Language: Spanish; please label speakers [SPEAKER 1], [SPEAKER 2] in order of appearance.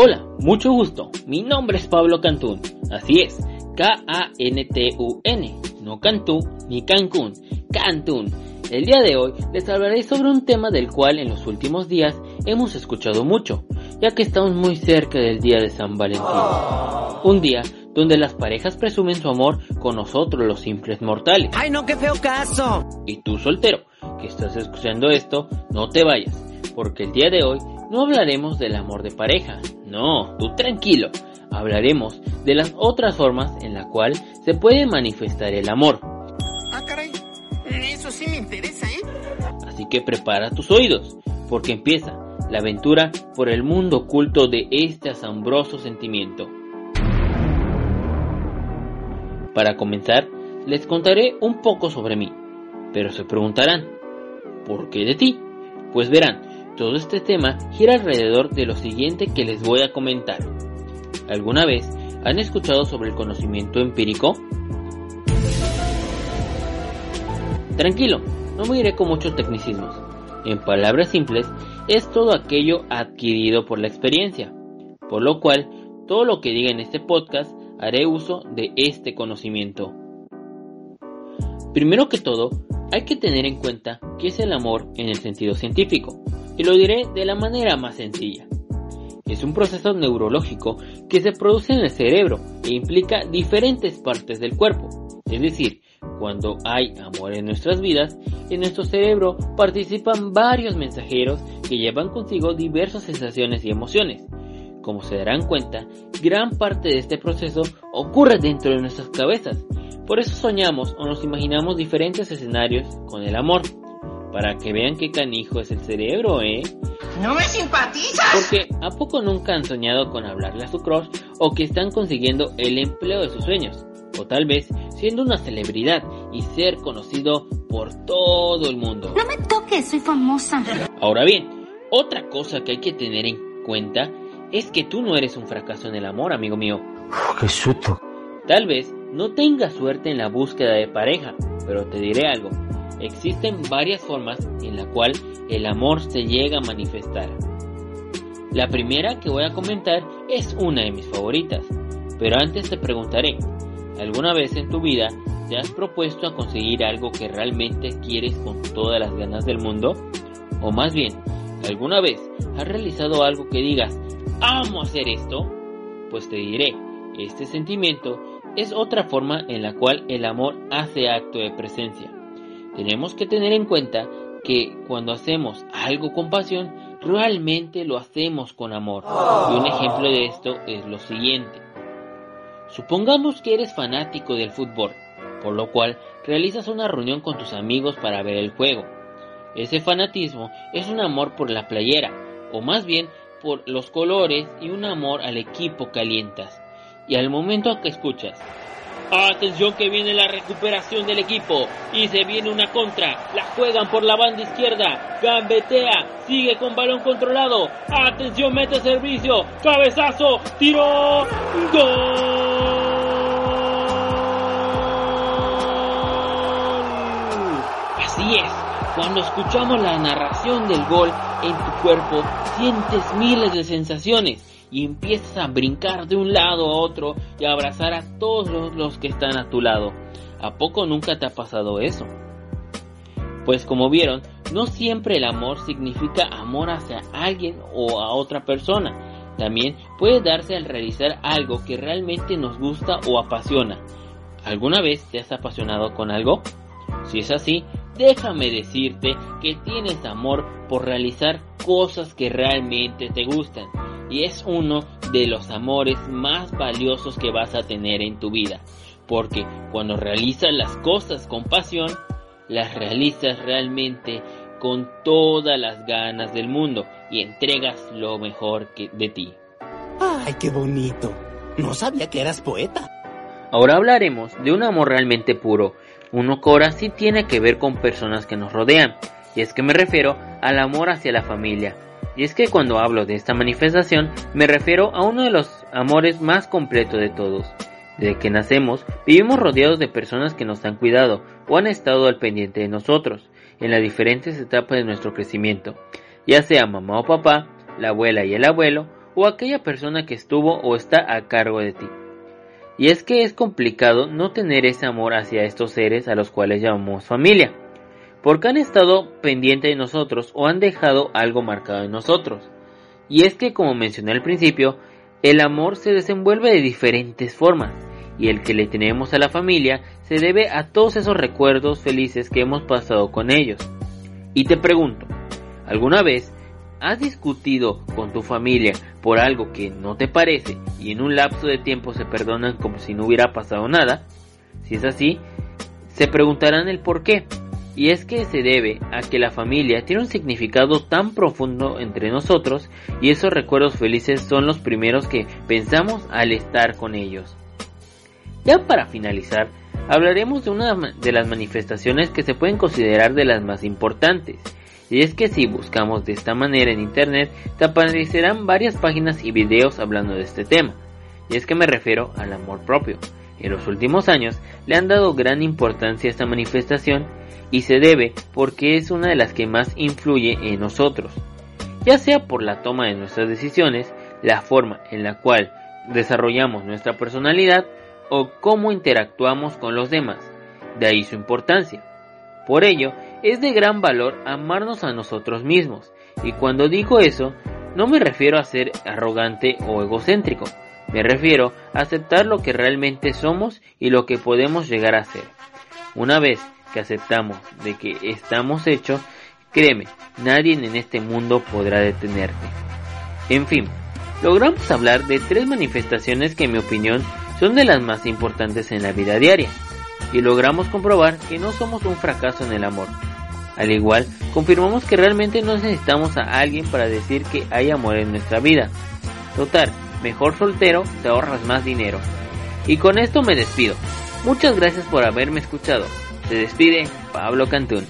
[SPEAKER 1] Hola, mucho gusto. Mi nombre es Pablo Cantún. Así es, K-A-N-T-U-N. No Cantú ni Cancún, Cantún. El día de hoy les hablaré sobre un tema del cual en los últimos días hemos escuchado mucho, ya que estamos muy cerca del día de San Valentín. Un día donde las parejas presumen su amor con nosotros los simples mortales.
[SPEAKER 2] ¡Ay, no, qué feo caso!
[SPEAKER 1] Y tú soltero, que estás escuchando esto, no te vayas, porque el día de hoy no hablaremos del amor de pareja, no, tú tranquilo, hablaremos de las otras formas en la cual se puede manifestar el amor.
[SPEAKER 2] Ah, caray, eso sí me interesa, ¿eh?
[SPEAKER 1] Así que prepara tus oídos, porque empieza la aventura por el mundo oculto de este asombroso sentimiento. Para comenzar, les contaré un poco sobre mí, pero se preguntarán, ¿por qué de ti? Pues verán, todo este tema gira alrededor de lo siguiente que les voy a comentar. ¿Alguna vez han escuchado sobre el conocimiento empírico? Tranquilo, no me iré con muchos tecnicismos. En palabras simples, es todo aquello adquirido por la experiencia, por lo cual todo lo que diga en este podcast haré uso de este conocimiento. Primero que todo, hay que tener en cuenta qué es el amor en el sentido científico y lo diré de la manera más sencilla. Es un proceso neurológico que se produce en el cerebro e implica diferentes partes del cuerpo. Es decir, cuando hay amor en nuestras vidas, en nuestro cerebro participan varios mensajeros que llevan consigo diversas sensaciones y emociones. Como se darán cuenta, gran parte de este proceso ocurre dentro de nuestras cabezas. Por eso soñamos o nos imaginamos diferentes escenarios con el amor. Para que vean qué canijo es el cerebro, ¿eh?
[SPEAKER 2] ¡No me simpatizas!
[SPEAKER 1] Porque ¿a poco nunca han soñado con hablarle a su crush o que están consiguiendo el empleo de sus sueños? O tal vez siendo una celebridad y ser conocido por todo el mundo.
[SPEAKER 3] No me toques, soy famosa.
[SPEAKER 1] Ahora bien, otra cosa que hay que tener en cuenta es que tú no eres un fracaso en el amor, amigo mío.
[SPEAKER 4] ¡Qué susto!
[SPEAKER 1] Tal vez no tengas suerte en la búsqueda de pareja, pero te diré algo. Existen varias formas en la cual el amor se llega a manifestar. La primera que voy a comentar es una de mis favoritas, pero antes te preguntaré, ¿alguna vez en tu vida te has propuesto a conseguir algo que realmente quieres con todas las ganas del mundo? O más bien, ¿alguna vez has realizado algo que digas, amo hacer esto? Pues te diré, este sentimiento es otra forma en la cual el amor hace acto de presencia. Tenemos que tener en cuenta que cuando hacemos algo con pasión, realmente lo hacemos con amor. Y un ejemplo de esto es lo siguiente. Supongamos que eres fanático del fútbol, por lo cual realizas una reunión con tus amigos para ver el juego. Ese fanatismo es un amor por la playera, o más bien por los colores y un amor al equipo que alientas. Y al momento que escuchas, Atención que viene la recuperación del equipo y se viene una contra. La juegan por la banda izquierda. Gambetea. Sigue con balón controlado. Atención, mete servicio. Cabezazo. Tiro. Gol. Así es. Cuando escuchamos la narración del gol en tu cuerpo, sientes miles de sensaciones y empiezas a brincar de un lado a otro y a abrazar a todos los, que están a tu lado. ¿A poco nunca te ha pasado eso? Pues como vieron, no siempre el amor significa amor hacia alguien o a otra persona. También puede darse al realizar algo que realmente nos gusta o apasiona. ¿Alguna vez te has apasionado con algo? Si es así, déjame decirte que tienes amor por realizar cosas que realmente te gustan y es uno de los amores más valiosos que vas a tener en tu vida, porque cuando realizas las cosas con pasión, las realizas realmente con todas las ganas del mundo y entregas lo mejor que de ti.
[SPEAKER 2] ¡Ay, qué bonito! No sabía que eras poeta.
[SPEAKER 1] Ahora hablaremos de un amor realmente puro, uno que ahora sí tiene que ver con personas que nos rodean, y es que me refiero al amor hacia la familia, y es que cuando hablo de esta manifestación me refiero a uno de los amores más completos de todos. Desde que nacemos, vivimos rodeados de personas que nos han cuidado o han estado al pendiente de nosotros en las diferentes etapas de nuestro crecimiento, ya sea mamá o papá, la abuela y el abuelo, o aquella persona que estuvo o está a cargo de ti. Y es que es complicado no tener ese amor hacia estos seres a los cuales llamamos familia, porque han estado pendientes de nosotros o han dejado algo marcado en nosotros. Y es que, como mencioné al principio, el amor se desenvuelve de diferentes formas, y el que le tenemos a la familia se debe a todos esos recuerdos felices que hemos pasado con ellos. Y te pregunto, ¿alguna vez has discutido con tu familia por algo que no te parece y en un lapso de tiempo se perdonan como si no hubiera pasado nada? Si es así, se preguntarán el por qué. Y es que se debe a que la familia tiene un significado tan profundo entre nosotros y esos recuerdos felices son los primeros que pensamos al estar con ellos. Ya para finalizar, hablaremos de una de las manifestaciones que se pueden considerar de las más importantes. Y es que si buscamos de esta manera en internet, te aparecerán varias páginas y videos hablando de este tema. Y es que me refiero al amor propio. En los últimos años le han dado gran importancia a esta manifestación y se debe porque es una de las que más influye en nosotros, ya sea por la toma de nuestras decisiones, la forma en la cual desarrollamos nuestra personalidad o cómo interactuamos con los demás, de ahí su importancia. Por ello, es de gran valor amarnos a nosotros mismos, y cuando digo eso, no me refiero a ser arrogante o egocéntrico, me refiero a aceptar lo que realmente somos y lo que podemos llegar a ser. Una vez que aceptamos de que estamos hechos, créeme, nadie en este mundo podrá detenerte. En fin, logramos hablar de tres manifestaciones que en mi opinión son de las más importantes en la vida diaria, y logramos comprobar que no somos un fracaso en el amor. Al igual, confirmamos que realmente no necesitamos a alguien para decir que hay amor en nuestra vida. Total, mejor soltero, te ahorras más dinero. Y con esto me despido. Muchas gracias por haberme escuchado. Se despide Pablo Cantún.